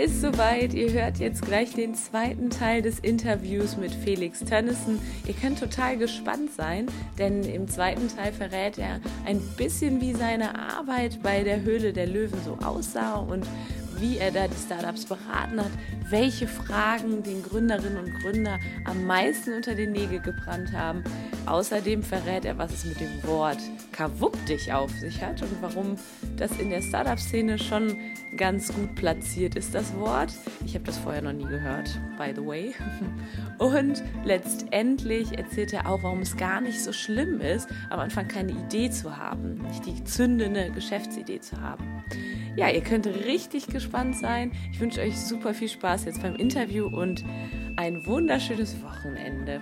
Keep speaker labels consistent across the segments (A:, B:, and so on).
A: Ist soweit, ihr hört jetzt gleich den zweiten Teil des Interviews mit Felix Tönnissen. Ihr könnt total gespannt sein, denn im zweiten Teil verrät er ein bisschen, wie seine Arbeit bei der Höhle der Löwen so aussah und wie er da die Startups beraten hat, welche Fragen den Gründerinnen und Gründer am meisten unter den Nägel gebrannt haben. Außerdem verrät er, was es mit dem Wort Kawuppdich auf sich hat und warum das in der Startup-Szene schon ganz gut platziert ist, das Wort. Ich habe das vorher noch nie gehört, by the way. Und letztendlich erzählt er auch, warum es gar nicht so schlimm ist, am Anfang keine Idee zu haben, nicht die zündende Geschäftsidee zu haben. Ja, ihr könnt richtig gespannt sein. Ich wünsche euch super viel Spaß jetzt beim Interview und ein wunderschönes Wochenende.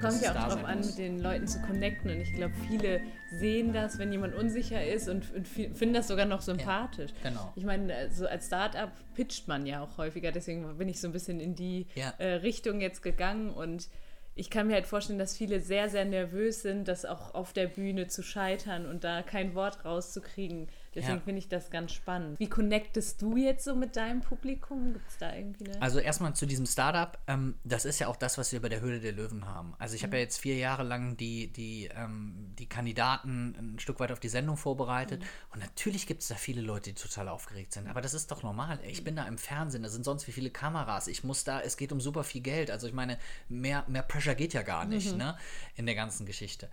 A: Kommt ja auch darauf an, mit den Leuten zu connecten. Und ich glaube, viele sehen das, wenn jemand unsicher ist und, und finden das sogar noch sympathisch. Ja, genau. Ich meine, so als Startup pitcht man ja auch häufiger. Deswegen bin ich so ein bisschen in die ja. äh, Richtung jetzt gegangen. Und ich kann mir halt vorstellen, dass viele sehr, sehr nervös sind, das auch auf der Bühne zu scheitern und da kein Wort rauszukriegen. Deswegen ja. finde ich das ganz spannend. Wie connectest du jetzt so mit deinem Publikum? Gibt es da irgendwie eine?
B: Also erstmal zu diesem Startup. Ähm, das ist ja auch das, was wir bei der Höhle der Löwen haben. Also ich mhm. habe ja jetzt vier Jahre lang die, die, ähm, die Kandidaten ein Stück weit auf die Sendung vorbereitet. Mhm. Und natürlich gibt es da viele Leute, die total aufgeregt sind. Aber das ist doch normal. Ich bin da im Fernsehen, da sind sonst wie viele Kameras. Ich muss da, es geht um super viel Geld. Also ich meine, mehr, mehr Pressure geht ja gar nicht mhm. ne, in der ganzen Geschichte.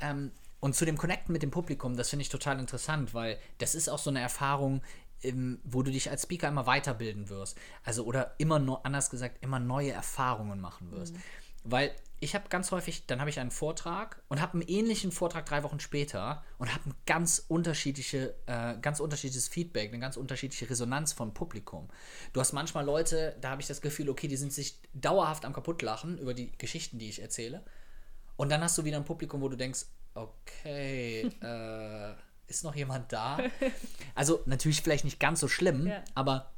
B: Ähm, und zu dem Connecten mit dem Publikum, das finde ich total interessant, weil das ist auch so eine Erfahrung, ähm, wo du dich als Speaker immer weiterbilden wirst. Also, oder immer nur, anders gesagt, immer neue Erfahrungen machen wirst. Mhm. Weil ich habe ganz häufig, dann habe ich einen Vortrag und habe einen ähnlichen Vortrag drei Wochen später und habe ein ganz unterschiedliche, äh, ganz unterschiedliches Feedback, eine ganz unterschiedliche Resonanz von Publikum. Du hast manchmal Leute, da habe ich das Gefühl, okay, die sind sich dauerhaft am kaputtlachen über die Geschichten, die ich erzähle. Und dann hast du wieder ein Publikum, wo du denkst, okay, äh, ist noch jemand da? Also natürlich vielleicht nicht ganz so schlimm, ja. aber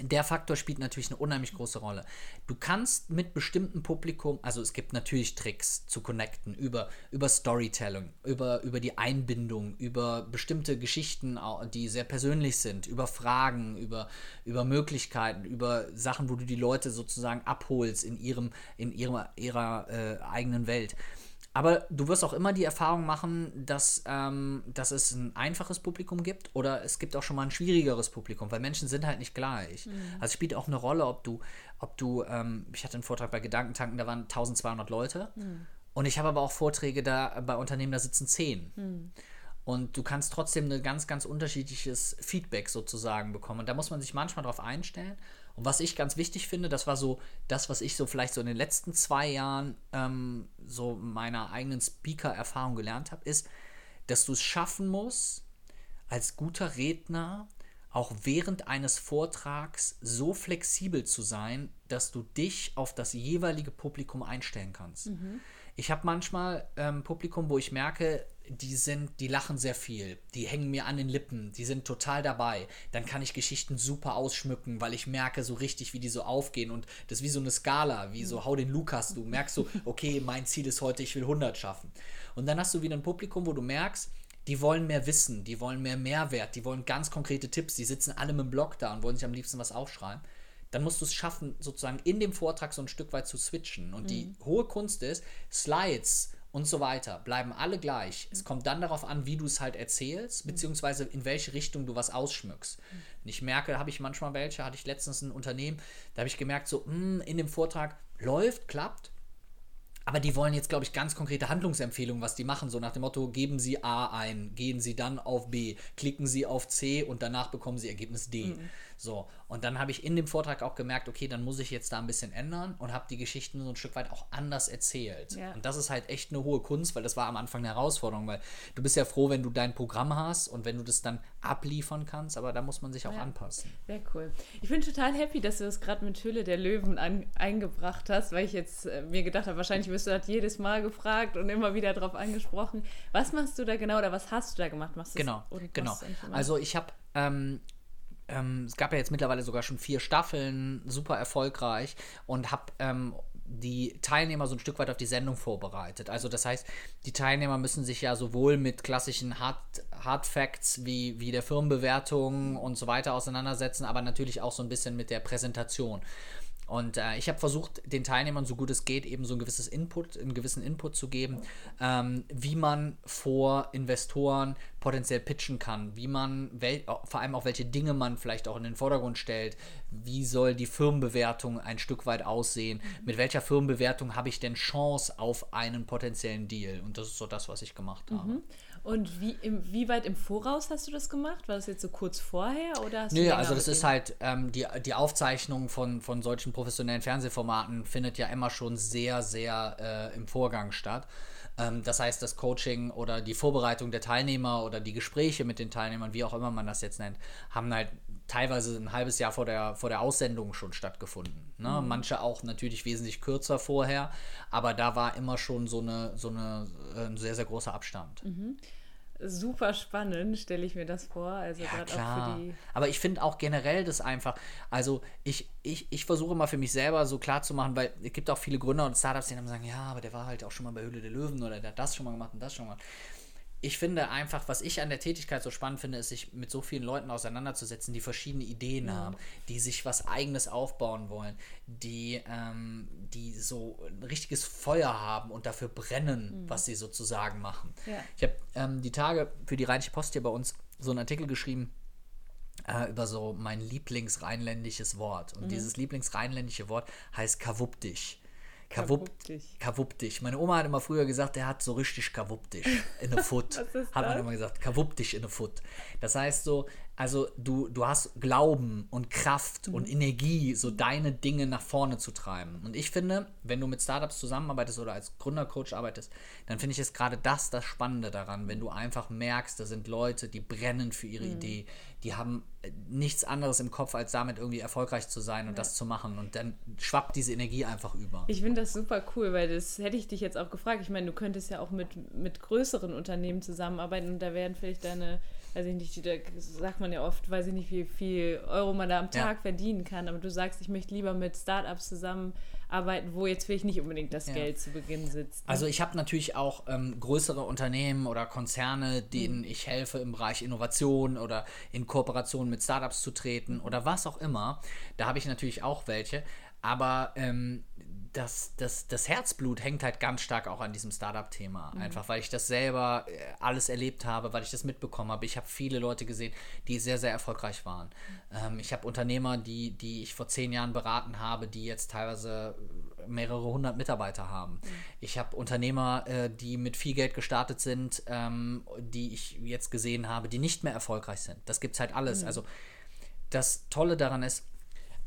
B: der Faktor spielt natürlich eine unheimlich große Rolle. Du kannst mit bestimmtem Publikum, also es gibt natürlich Tricks zu connecten über, über Storytelling, über, über die Einbindung, über bestimmte Geschichten, die sehr persönlich sind, über Fragen, über, über Möglichkeiten, über Sachen, wo du die Leute sozusagen abholst in ihrem, in ihrer, ihrer äh, eigenen Welt. Aber du wirst auch immer die Erfahrung machen, dass, ähm, dass es ein einfaches Publikum gibt oder es gibt auch schon mal ein schwierigeres Publikum, weil Menschen sind halt nicht gleich. Mhm. Also es spielt auch eine Rolle, ob du, ob du, ähm, ich hatte einen Vortrag bei Gedankentanken, da waren 1200 Leute mhm. und ich habe aber auch Vorträge da bei Unternehmen, da sitzen 10. Mhm. Und du kannst trotzdem ein ganz, ganz unterschiedliches Feedback sozusagen bekommen. Und da muss man sich manchmal darauf einstellen. Und was ich ganz wichtig finde, das war so das, was ich so vielleicht so in den letzten zwei Jahren ähm, so meiner eigenen Speaker-Erfahrung gelernt habe, ist, dass du es schaffen musst, als guter Redner auch während eines Vortrags so flexibel zu sein, dass du dich auf das jeweilige Publikum einstellen kannst. Mhm. Ich habe manchmal ähm, Publikum, wo ich merke, die sind, die lachen sehr viel, die hängen mir an den Lippen, die sind total dabei. Dann kann ich Geschichten super ausschmücken, weil ich merke so richtig, wie die so aufgehen. Und das ist wie so eine Skala, wie so hau den Lukas, du merkst so, okay, mein Ziel ist heute, ich will 100 schaffen. Und dann hast du wieder ein Publikum, wo du merkst, die wollen mehr wissen, die wollen mehr Mehrwert, die wollen ganz konkrete Tipps, die sitzen alle mit dem Blog da und wollen sich am liebsten was aufschreiben dann musst du es schaffen, sozusagen in dem Vortrag so ein Stück weit zu switchen. Und mhm. die hohe Kunst ist, Slides und so weiter bleiben alle gleich. Es mhm. kommt dann darauf an, wie du es halt erzählst, mhm. beziehungsweise in welche Richtung du was ausschmückst. Mhm. Und ich merke, habe ich manchmal welche, hatte ich letztens ein Unternehmen, da habe ich gemerkt, so mh, hm, in dem Vortrag läuft, klappt, aber die wollen jetzt, glaube ich, ganz konkrete Handlungsempfehlungen, was die machen. So nach dem Motto, geben Sie A ein, gehen Sie dann auf B, klicken Sie auf C und danach bekommen Sie Ergebnis D. Mhm. So, und dann habe ich in dem Vortrag auch gemerkt, okay, dann muss ich jetzt da ein bisschen ändern und habe die Geschichten so ein Stück weit auch anders erzählt. Ja. Und das ist halt echt eine hohe Kunst, weil das war am Anfang eine Herausforderung, weil du bist ja froh, wenn du dein Programm hast und wenn du das dann abliefern kannst, aber da muss man sich auch ja. anpassen.
A: Sehr cool. Ich bin total happy, dass du das gerade mit Hülle der Löwen an, eingebracht hast, weil ich jetzt äh, mir gedacht habe, wahrscheinlich wirst du das jedes Mal gefragt und immer wieder darauf angesprochen. Was machst du da genau oder was hast du da gemacht? Machst
B: genau, genau. Also ich habe ähm, ähm, es gab ja jetzt mittlerweile sogar schon vier Staffeln, super erfolgreich und habe ähm, die Teilnehmer so ein Stück weit auf die Sendung vorbereitet. Also das heißt, die Teilnehmer müssen sich ja sowohl mit klassischen Hard, Hard Facts wie, wie der Firmenbewertung und so weiter auseinandersetzen, aber natürlich auch so ein bisschen mit der Präsentation. Und äh, ich habe versucht, den Teilnehmern so gut es geht, eben so ein gewisses Input, einen gewissen Input zu geben, ähm, wie man vor Investoren potenziell pitchen kann, wie man, vor allem auch welche Dinge man vielleicht auch in den Vordergrund stellt, wie soll die Firmenbewertung ein Stück weit aussehen, mit welcher Firmenbewertung habe ich denn Chance auf einen potenziellen Deal. Und das ist so das, was ich gemacht habe. Mhm.
A: Und wie, im, wie weit im Voraus hast du das gemacht? War das jetzt so kurz vorher oder
B: Nö, also das ist halt ähm, die, die Aufzeichnung von, von solchen professionellen Fernsehformaten findet ja immer schon sehr, sehr äh, im Vorgang statt. Ähm, das heißt, das Coaching oder die Vorbereitung der Teilnehmer oder die Gespräche mit den Teilnehmern, wie auch immer man das jetzt nennt, haben halt teilweise ein halbes Jahr vor der, vor der Aussendung schon stattgefunden. Ne? Mhm. Manche auch natürlich wesentlich kürzer vorher, aber da war immer schon so eine, so eine, äh, ein sehr, sehr großer Abstand.
A: Mhm super spannend, stelle ich mir das vor. Also
B: ja, klar. Aber ich finde auch generell das einfach, also ich, ich, ich versuche mal für mich selber so klar zu machen, weil es gibt auch viele Gründer und Startups, die dann sagen, ja, aber der war halt auch schon mal bei Höhle der Löwen oder der hat das schon mal gemacht und das schon mal gemacht ich finde einfach, was ich an der Tätigkeit so spannend finde, ist, sich mit so vielen Leuten auseinanderzusetzen, die verschiedene Ideen haben, die sich was Eigenes aufbauen wollen, die, ähm, die so ein richtiges Feuer haben und dafür brennen, mhm. was sie sozusagen machen. Ja. Ich habe ähm, die Tage für die Rheinische Post hier bei uns so einen Artikel geschrieben, äh, über so mein lieblingsrheinländisches Wort. Und mhm. dieses lieblingsrheinländische Wort heißt Kawupdich. Kawupdich. Meine Oma hat immer früher gesagt, der hat so richtig Kawupdich in der Foot. hat man immer gesagt, Kawupdich in der Foot. Das heißt so, also du, du hast Glauben und Kraft mhm. und Energie, so deine Dinge nach vorne zu treiben. Und ich finde, wenn du mit Startups zusammenarbeitest oder als Gründercoach arbeitest, dann finde ich es gerade das das Spannende daran, wenn du einfach merkst, da sind Leute, die brennen für ihre mhm. Idee, die haben äh, nichts anderes im Kopf, als damit irgendwie erfolgreich zu sein und ja. das zu machen. Und dann schwappt diese Energie einfach über.
A: Ich finde das super cool, weil das hätte ich dich jetzt auch gefragt. Ich meine, du könntest ja auch mit, mit größeren Unternehmen zusammenarbeiten und da werden vielleicht deine weiß ich nicht, da sagt man ja oft, weiß ich nicht, wie viel Euro man da am Tag ja. verdienen kann, aber du sagst, ich möchte lieber mit Startups zusammenarbeiten, wo jetzt vielleicht nicht unbedingt das ja. Geld zu Beginn sitzt.
B: Ne? Also ich habe natürlich auch ähm, größere Unternehmen oder Konzerne, denen mhm. ich helfe im Bereich Innovation oder in Kooperation mit Startups zu treten oder was auch immer. Da habe ich natürlich auch welche, aber ähm, das, das, das Herzblut hängt halt ganz stark auch an diesem Startup-Thema. Mhm. Einfach, weil ich das selber äh, alles erlebt habe, weil ich das mitbekommen habe. Ich habe viele Leute gesehen, die sehr, sehr erfolgreich waren. Mhm. Ähm, ich habe Unternehmer, die, die ich vor zehn Jahren beraten habe, die jetzt teilweise mehrere hundert Mitarbeiter haben. Mhm. Ich habe Unternehmer, äh, die mit viel Geld gestartet sind, ähm, die ich jetzt gesehen habe, die nicht mehr erfolgreich sind. Das gibt es halt alles. Mhm. Also das Tolle daran ist,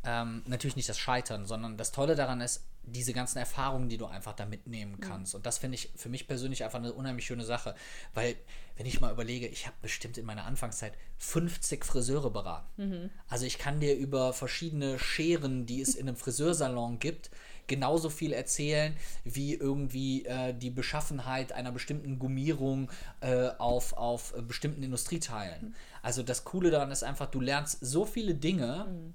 B: ähm, natürlich nicht das Scheitern, sondern das Tolle daran ist, diese ganzen Erfahrungen, die du einfach da mitnehmen kannst. Mhm. Und das finde ich für mich persönlich einfach eine unheimlich schöne Sache. Weil, wenn ich mal überlege, ich habe bestimmt in meiner Anfangszeit 50 Friseure beraten. Mhm. Also ich kann dir über verschiedene Scheren, die es in einem Friseursalon gibt, genauso viel erzählen wie irgendwie äh, die Beschaffenheit einer bestimmten Gummierung äh, auf, auf bestimmten Industrieteilen. Mhm. Also das Coole daran ist einfach, du lernst so viele Dinge.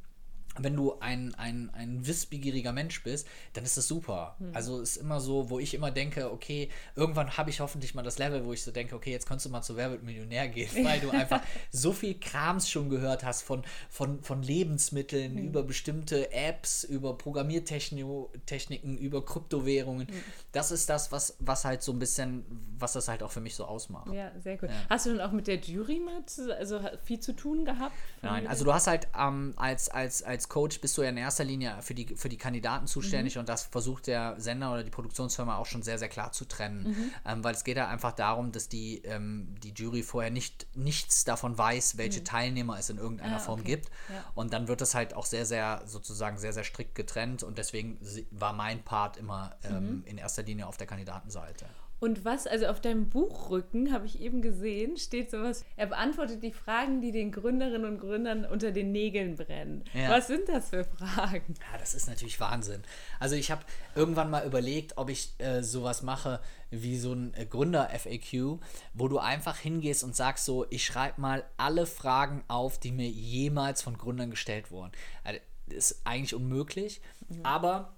B: Wenn du ein, ein, ein wissbegieriger Mensch bist, dann ist das super. Mhm. Also ist immer so, wo ich immer denke, okay, irgendwann habe ich hoffentlich mal das Level, wo ich so denke, okay, jetzt kannst du mal zu Wer Millionär gehen, weil du einfach so viel Krams schon gehört hast von, von, von Lebensmitteln mhm. über bestimmte Apps, über Programmiertechniken, über Kryptowährungen. Mhm. Das ist das, was, was halt so ein bisschen, was das halt auch für mich so ausmacht.
A: Ja, sehr gut. Ja. Hast du dann auch mit der Jury mit, also viel zu tun gehabt?
B: Nein, also du hast halt ähm, als, als, als als Coach bist du ja in erster Linie für die, für die Kandidaten zuständig mhm. und das versucht der Sender oder die Produktionsfirma auch schon sehr, sehr klar zu trennen. Mhm. Ähm, weil es geht ja einfach darum, dass die, ähm, die Jury vorher nicht nichts davon weiß, welche mhm. Teilnehmer es in irgendeiner ah, Form okay. gibt. Ja. Und dann wird das halt auch sehr, sehr, sozusagen sehr, sehr strikt getrennt und deswegen war mein Part immer ähm, mhm. in erster Linie auf der Kandidatenseite.
A: Und was, also auf deinem Buchrücken, habe ich eben gesehen, steht sowas, er beantwortet die Fragen, die den Gründerinnen und Gründern unter den Nägeln brennen. Ja. Was sind das für Fragen?
B: Ja, das ist natürlich Wahnsinn. Also ich habe irgendwann mal überlegt, ob ich äh, sowas mache wie so ein äh, Gründer-FAQ, wo du einfach hingehst und sagst so, ich schreibe mal alle Fragen auf, die mir jemals von Gründern gestellt wurden. Also, das ist eigentlich unmöglich, mhm. aber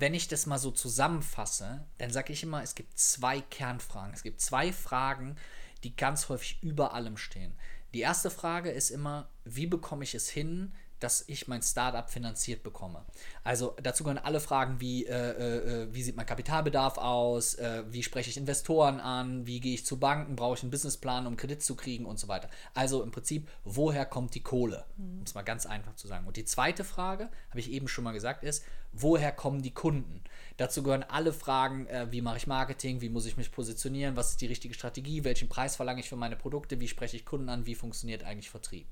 B: wenn ich das mal so zusammenfasse, dann sage ich immer, es gibt zwei Kernfragen. Es gibt zwei Fragen, die ganz häufig über allem stehen. Die erste Frage ist immer, wie bekomme ich es hin, dass ich mein Startup finanziert bekomme. Also dazu gehören alle Fragen wie, äh, äh, wie sieht mein Kapitalbedarf aus, äh, wie spreche ich Investoren an, wie gehe ich zu Banken, brauche ich einen Businessplan, um Kredit zu kriegen und so weiter. Also im Prinzip, woher kommt die Kohle? Mhm. Um es mal ganz einfach zu sagen. Und die zweite Frage, habe ich eben schon mal gesagt, ist, woher kommen die Kunden? Dazu gehören alle Fragen, äh, wie mache ich Marketing, wie muss ich mich positionieren, was ist die richtige Strategie, welchen Preis verlange ich für meine Produkte, wie spreche ich Kunden an, wie funktioniert eigentlich Vertrieb.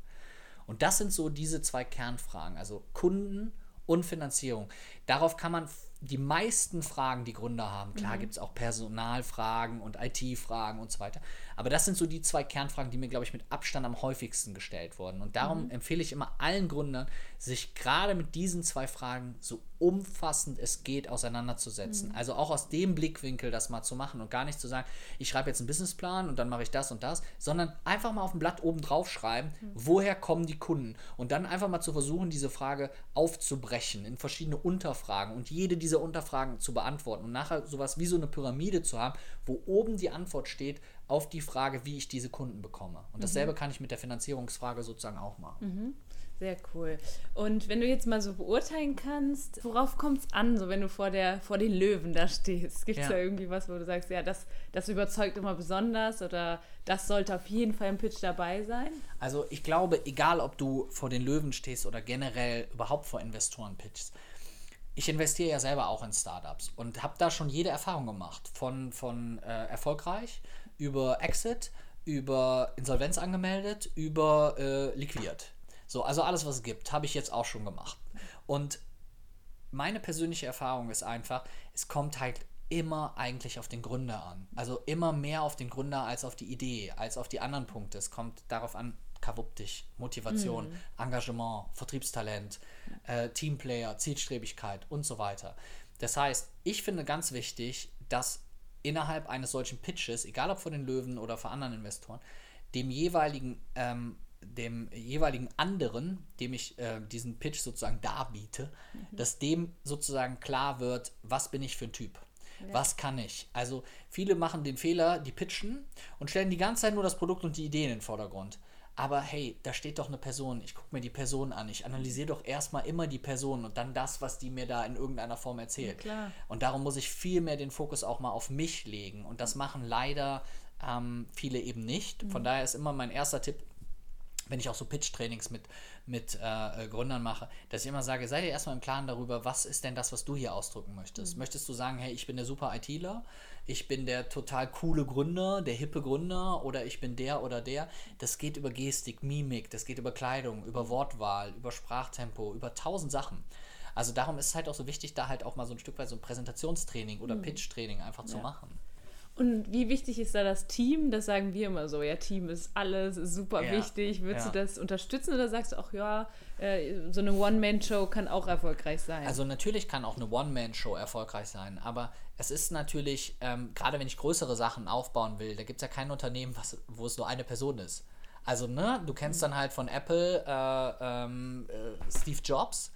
B: Und das sind so diese zwei Kernfragen, also Kunden und Finanzierung. Darauf kann man die meisten Fragen, die Gründer haben, klar mhm. gibt es auch Personalfragen und IT-Fragen und so weiter, aber das sind so die zwei Kernfragen, die mir, glaube ich, mit Abstand am häufigsten gestellt wurden. Und darum mhm. empfehle ich immer allen Gründern, sich gerade mit diesen zwei Fragen so umfassend es geht auseinanderzusetzen. Mhm. Also auch aus dem Blickwinkel das mal zu machen und gar nicht zu sagen, ich schreibe jetzt einen Businessplan und dann mache ich das und das, sondern einfach mal auf dem Blatt oben drauf schreiben, mhm. woher kommen die Kunden und dann einfach mal zu versuchen, diese Frage aufzubrechen in verschiedene Unterfragen und jede dieser Unterfragen zu beantworten und nachher sowas wie so eine Pyramide zu haben, wo oben die Antwort steht auf die Frage, wie ich diese Kunden bekomme. Und dasselbe mhm. kann ich mit der Finanzierungsfrage sozusagen auch machen.
A: Mhm. Sehr cool. Und wenn du jetzt mal so beurteilen kannst, worauf kommt es an, so wenn du vor, der, vor den Löwen da stehst? Gibt es ja. da irgendwie was, wo du sagst, ja, das, das überzeugt immer besonders oder das sollte auf jeden Fall im Pitch dabei sein?
B: Also ich glaube, egal ob du vor den Löwen stehst oder generell überhaupt vor Investoren pitchst, ich investiere ja selber auch in Startups und habe da schon jede Erfahrung gemacht, von, von äh, erfolgreich über Exit, über Insolvenz angemeldet, über äh, liquidiert. So, also alles, was es gibt, habe ich jetzt auch schon gemacht. Und meine persönliche Erfahrung ist einfach, es kommt halt immer eigentlich auf den Gründer an. Also immer mehr auf den Gründer als auf die Idee, als auf die anderen Punkte. Es kommt darauf an, kavupp dich, Motivation, mhm. Engagement, Vertriebstalent, äh, Teamplayer, Zielstrebigkeit und so weiter. Das heißt, ich finde ganz wichtig, dass innerhalb eines solchen Pitches, egal ob von den Löwen oder von anderen Investoren, dem jeweiligen ähm, dem jeweiligen anderen, dem ich äh, diesen Pitch sozusagen darbiete, mhm. dass dem sozusagen klar wird, was bin ich für ein Typ. Ja. Was kann ich? Also viele machen den Fehler, die pitchen und stellen die ganze Zeit nur das Produkt und die Idee in den Vordergrund. Aber hey, da steht doch eine Person. Ich gucke mir die Person an. Ich analysiere doch erstmal immer die Person und dann das, was die mir da in irgendeiner Form erzählt. Ja, und darum muss ich viel mehr den Fokus auch mal auf mich legen. Und das machen leider ähm, viele eben nicht. Von mhm. daher ist immer mein erster Tipp, wenn ich auch so Pitch-Trainings mit, mit äh, Gründern mache, dass ich immer sage, sei dir erstmal im Klaren darüber, was ist denn das, was du hier ausdrücken möchtest. Mhm. Möchtest du sagen, hey, ich bin der super ITler, ich bin der total coole Gründer, der hippe Gründer oder ich bin der oder der. Das geht über Gestik, Mimik, das geht über Kleidung, über Wortwahl, über Sprachtempo, über tausend Sachen. Also darum ist es halt auch so wichtig, da halt auch mal so ein Stück weit so ein Präsentationstraining oder mhm. Pitch-Training einfach ja. zu machen.
A: Und wie wichtig ist da das Team? Das sagen wir immer so. Ja, Team ist alles super ja, wichtig. Würdest ja. du das unterstützen oder sagst du auch, ja, äh, so eine One-Man-Show kann auch erfolgreich sein?
B: Also natürlich kann auch eine One-Man-Show erfolgreich sein, aber es ist natürlich, ähm, gerade wenn ich größere Sachen aufbauen will, da gibt es ja kein Unternehmen, was, wo es nur eine Person ist. Also, ne, du kennst mhm. dann halt von Apple äh, ähm, äh, Steve Jobs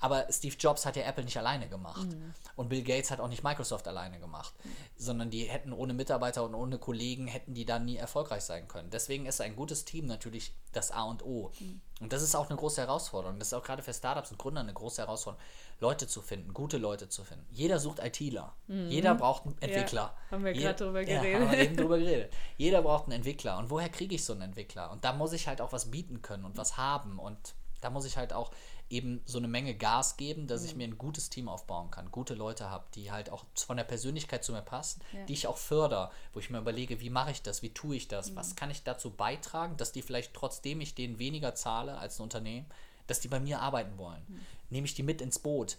B: aber Steve Jobs hat ja Apple nicht alleine gemacht. Mhm. Und Bill Gates hat auch nicht Microsoft alleine gemacht. Mhm. Sondern die hätten ohne Mitarbeiter und ohne Kollegen hätten die dann nie erfolgreich sein können. Deswegen ist ein gutes Team natürlich das A und O. Mhm. Und das ist auch eine große Herausforderung. Das ist auch gerade für Startups und Gründer eine große Herausforderung, Leute zu finden, gute Leute zu finden. Jeder sucht ITler. Mhm. Jeder braucht einen Entwickler.
A: Ja, haben wir gerade drüber geredet. Ja,
B: haben wir eben drüber geredet. Jeder braucht einen Entwickler. Und woher kriege ich so einen Entwickler? Und da muss ich halt auch was bieten können und was haben. Und da muss ich halt auch eben so eine Menge Gas geben, dass
A: Mhm.
B: ich mir ein gutes Team aufbauen kann, gute Leute habe, die halt auch von der Persönlichkeit zu mir passen,
A: Ja.
B: die ich auch förder, wo ich mir überlege, wie mache ich das, wie tue ich
A: Mhm.
B: das, was kann ich dazu beitragen, dass die vielleicht trotzdem ich denen weniger zahle als ein Unternehmen, dass die bei mir arbeiten wollen.
A: Mhm.
B: Nehme ich die mit ins Boot,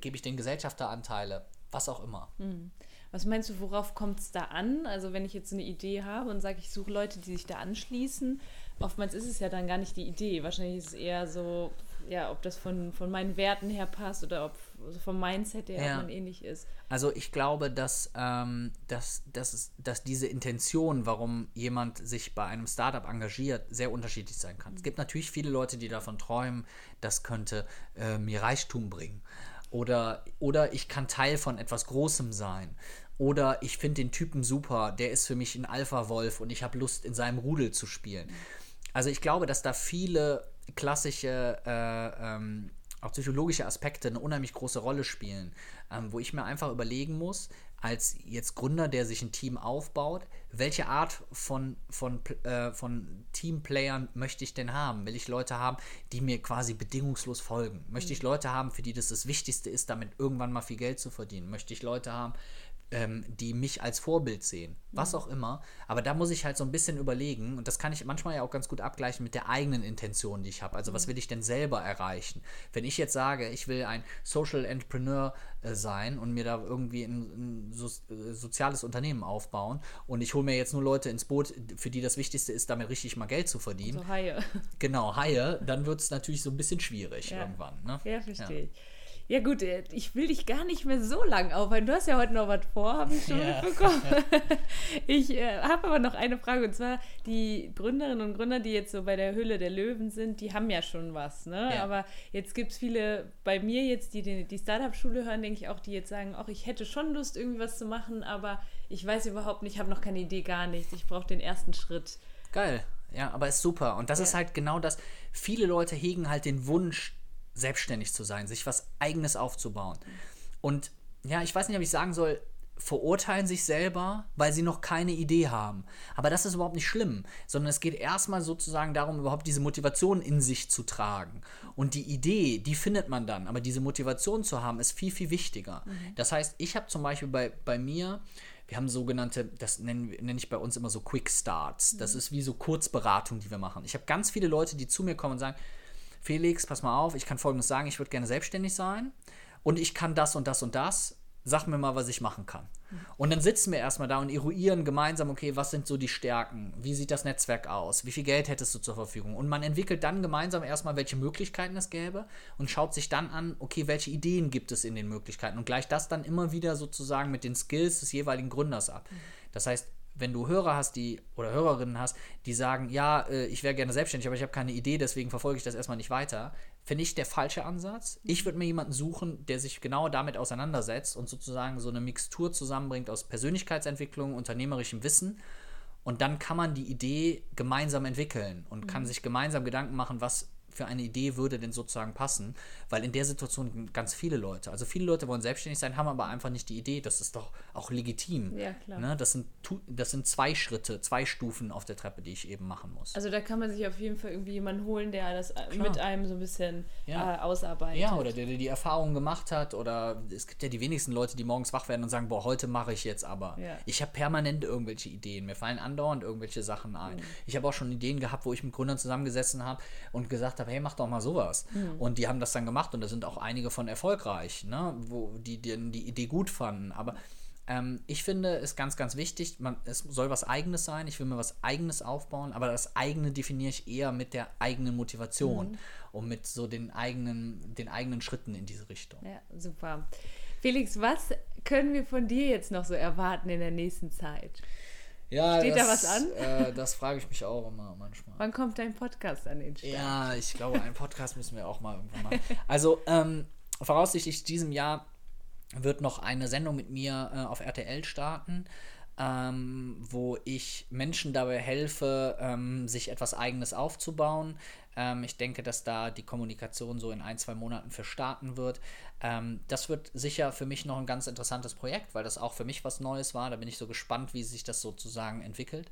B: gebe ich den Gesellschafteranteile, was auch immer.
A: Mhm. Was meinst du, worauf kommt es da an? Also wenn ich jetzt eine Idee habe und sage, ich suche Leute, die sich da anschließen, oftmals ist es ja dann gar nicht die Idee. Wahrscheinlich ist es eher so, ja, ob das von, von meinen Werten her passt oder ob also vom Mindset her,
B: Ja.
A: man ähnlich ist.
B: Also ich glaube, dass, ähm, dass, dass, es- dass diese Intention, warum jemand sich bei einem Startup engagiert, sehr unterschiedlich sein kann. Es gibt natürlich viele Leute, die davon träumen, das könnte äh, mir Reichtum bringen. Oder, oder ich kann Teil von etwas Großem sein. Oder ich finde den Typen super, der ist für mich ein Alpha-Wolf und ich habe Lust, in seinem Rudel zu spielen. Also ich glaube, dass da viele klassische, äh, ähm, auch psychologische Aspekte eine unheimlich große Rolle spielen, ähm, wo ich mir einfach überlegen muss, als jetzt Gründer, der sich ein Team aufbaut, welche Art von, von, äh, von Teamplayern möchte ich denn haben? Will ich Leute haben, die mir quasi bedingungslos folgen? Möchte ich Leute haben, für die das das Wichtigste ist, damit irgendwann mal viel Geld zu verdienen? Möchte ich Leute haben, ähm, die mich als Vorbild sehen, was auch immer. Aber da muss ich halt so ein bisschen überlegen und das kann ich manchmal ja auch ganz gut abgleichen mit der eigenen Intention, die ich habe. Also was will ich denn selber erreichen? Wenn ich jetzt sage, ich will ein Social Entrepreneur äh, sein und mir da irgendwie ein, ein so, äh, soziales Unternehmen aufbauen und ich hole mir jetzt nur Leute ins Boot, für die das Wichtigste ist, damit richtig mal Geld zu verdienen.
A: So Haie.
B: Genau, Haie, dann wird es natürlich so ein bisschen schwierig
A: Ja.
B: irgendwann. Ne?
A: Ja, verstehe ich. Ja gut, äh, ich will dich gar nicht mehr so lang aufhalten. Du hast ja heute noch was vor, habe ich schon
B: Ja.
A: mitbekommen. Ich äh, habe aber noch eine Frage und zwar die Gründerinnen und Gründer, die jetzt so bei der Hülle der Löwen sind, die haben ja schon was, ne?
B: Ja.
A: Aber jetzt gibt es viele bei mir jetzt, die die, die Startup-Schule hören, denke ich auch, die jetzt sagen, ach, ich hätte schon Lust, irgendwie was zu machen, aber ich weiß überhaupt nicht, ich habe noch keine Idee, gar nichts. Ich brauche den ersten Schritt.
B: Geil, ja, aber ist super. Und das
A: Ja.
B: ist halt genau das. Viele Leute hegen halt den Wunsch, selbstständig zu sein, sich was Eigenes aufzubauen. Und ja, ich weiß nicht, ob ich sagen soll, verurteilen sich selber, weil sie noch keine Idee haben. Aber das ist überhaupt nicht schlimm, sondern es geht erstmal sozusagen darum, überhaupt diese Motivation in sich zu tragen. Und die Idee, die findet man dann, aber diese Motivation zu haben, ist viel, viel wichtiger. Das heißt, ich habe zum Beispiel bei, bei mir, wir haben sogenannte, das nenne nenn ich bei uns immer so Quick Starts. Das ist wie so Kurzberatung, die wir machen. Ich habe ganz viele Leute, die zu mir kommen und sagen, Felix, pass mal auf, ich kann folgendes sagen, ich würde gerne selbstständig sein und ich kann das und das und das. Sag mir mal, was ich machen kann. Und dann sitzen wir erstmal da und eruieren gemeinsam, okay, was sind so die Stärken? Wie sieht das Netzwerk aus? Wie viel Geld hättest du zur Verfügung? Und man entwickelt dann gemeinsam erstmal, welche Möglichkeiten es gäbe und schaut sich dann an, okay, welche Ideen gibt es in den Möglichkeiten und gleicht das dann immer wieder sozusagen mit den Skills des jeweiligen Gründers ab. Das heißt, wenn du Hörer hast, die oder Hörerinnen hast, die sagen, ja, äh, ich wäre gerne selbstständig, aber ich habe keine Idee, deswegen verfolge ich das erstmal nicht weiter, finde ich der falsche Ansatz. Ich würde mir jemanden suchen, der sich genau damit auseinandersetzt und sozusagen so eine Mixtur zusammenbringt aus Persönlichkeitsentwicklung, unternehmerischem Wissen. Und dann kann man die Idee gemeinsam entwickeln und kann sich gemeinsam Gedanken machen, was für eine Idee würde denn sozusagen passen, weil in der Situation ganz viele Leute, also viele Leute wollen selbstständig sein, haben aber einfach nicht die Idee, das ist doch auch legitim.
A: Ja, klar.
B: Ne? Das, sind, das sind zwei Schritte, zwei Stufen auf der Treppe, die ich eben machen muss.
A: Also da kann man sich auf jeden Fall irgendwie jemanden holen, der das äh,
B: Klar.
A: mit einem so ein bisschen
B: Ja.
A: äh, ausarbeitet.
B: ja, oder der, der die Erfahrung gemacht hat, oder es gibt ja die wenigsten Leute, die morgens wach werden und sagen, boah, heute mache ich jetzt aber.
A: Ja.
B: Ich habe permanent irgendwelche Ideen, mir fallen andauernd irgendwelche Sachen ein.
A: Mhm.
B: Ich habe auch schon Ideen gehabt, wo ich mit Gründern zusammengesessen habe und gesagt habe, hey, mach doch mal sowas.
A: Mhm.
B: Und die haben das dann gemacht und da sind auch einige von erfolgreich, ne? wo die, die die Idee gut fanden. Aber ähm, ich finde es ganz, ganz wichtig, man, es soll was Eigenes sein, ich will mir was Eigenes aufbauen, aber das Eigene definiere ich eher mit der eigenen Motivation und mit so den eigenen, den eigenen Schritten in diese Richtung.
A: Ja, super. Felix, was können wir von dir jetzt noch so erwarten in der nächsten Zeit?
B: Ja,
A: Steht da
B: das,
A: was an?
B: Äh, das frage ich mich auch immer manchmal.
A: Wann kommt dein Podcast an den Start?
B: Ja, ich glaube, einen Podcast müssen wir auch mal irgendwann machen. Also, ähm, voraussichtlich diesem Jahr wird noch eine Sendung mit mir äh, auf RTL starten, ähm, wo ich Menschen dabei helfe, ähm, sich etwas Eigenes aufzubauen. Ähm, ich denke, dass da die Kommunikation so in ein, zwei Monaten für starten wird. Ähm, das wird sicher für mich noch ein ganz interessantes Projekt, weil das auch für mich was Neues war. Da bin ich so gespannt, wie sich das sozusagen entwickelt.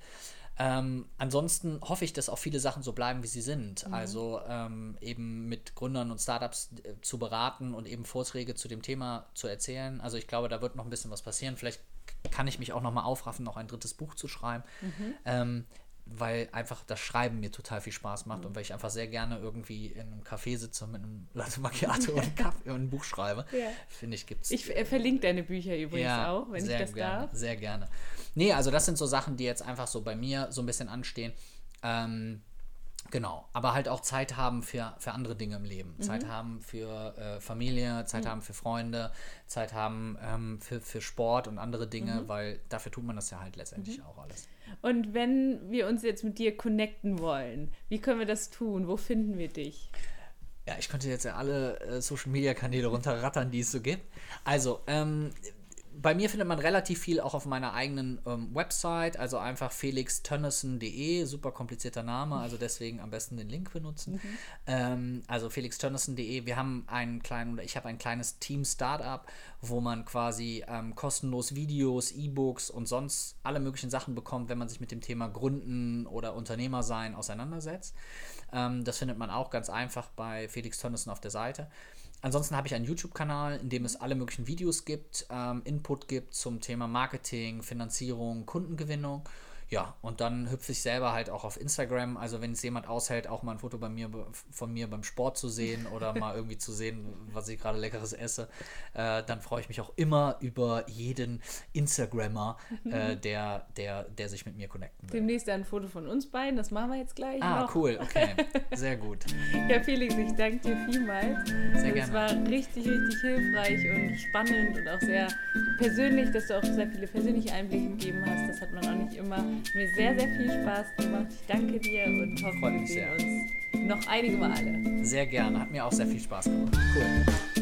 B: Ähm, ansonsten hoffe ich, dass auch viele Sachen so bleiben, wie sie sind. Mhm. Also ähm, eben mit Gründern und Startups äh, zu beraten und eben Vorträge zu dem Thema zu erzählen. Also ich glaube, da wird noch ein bisschen was passieren. Vielleicht kann ich mich auch noch mal aufraffen, noch ein drittes Buch zu schreiben. Mhm. Ähm, weil einfach das Schreiben mir total viel Spaß macht mhm. und weil ich einfach sehr gerne irgendwie in einem Café sitze mit einem Latte Macchiato und, Kaffee und ein Buch schreibe. Ja. Finde ich, gibt's.
A: Ich äh, verlinke deine Bücher übrigens ja, auch, wenn ich das
B: gerne,
A: darf.
B: Sehr gerne. Nee, also das sind so Sachen, die jetzt einfach so bei mir so ein bisschen anstehen. Ähm, Genau, aber halt auch Zeit haben für, für andere Dinge im Leben. Mhm. Zeit haben für äh, Familie, Zeit mhm. haben für Freunde, Zeit haben ähm, für, für Sport und andere Dinge, mhm. weil dafür tut man das ja halt letztendlich mhm. auch alles.
A: Und wenn wir uns jetzt mit dir connecten wollen, wie können wir das tun? Wo finden wir dich?
B: Ja, ich könnte jetzt ja alle äh, Social Media Kanäle runterrattern, die es so gibt. Also, ähm, bei mir findet man relativ viel auch auf meiner eigenen ähm, Website, also einfach felixtönnissen.de, super komplizierter Name, also deswegen am besten den Link benutzen. Mhm. Ähm, also felixtönnissen.de, wir haben einen kleinen, oder ich habe ein kleines Team Startup, wo man quasi ähm, kostenlos Videos, E-Books und sonst alle möglichen Sachen bekommt, wenn man sich mit dem Thema Gründen oder Unternehmer sein auseinandersetzt. Ähm, das findet man auch ganz einfach bei Felix Tönnissen auf der Seite. Ansonsten habe ich einen YouTube-Kanal, in dem es alle möglichen Videos gibt, ähm, Input gibt zum Thema Marketing, Finanzierung, Kundengewinnung ja, und dann hüpfe ich selber halt auch auf Instagram. Also wenn es jemand aushält, auch mal ein Foto bei mir, von mir beim Sport zu sehen oder mal irgendwie zu sehen, was ich gerade leckeres esse, äh, dann freue ich mich auch immer über jeden Instagrammer, äh, der, der, der sich mit mir connecten will.
A: Demnächst ein Foto von uns beiden, das machen wir jetzt gleich.
B: Ah, noch. cool, okay. Sehr gut.
A: ja, Felix, ich danke dir vielmals. Sehr gerne. Es war richtig, richtig hilfreich und spannend und auch sehr persönlich, dass du auch sehr viele persönliche Einblicke gegeben hast. Das hat man auch nicht immer mir sehr, sehr viel Spaß gemacht. Ich danke dir und hoffe, wir sehen uns noch einige Male.
B: Sehr gerne. Hat mir auch sehr viel Spaß gemacht. Cool.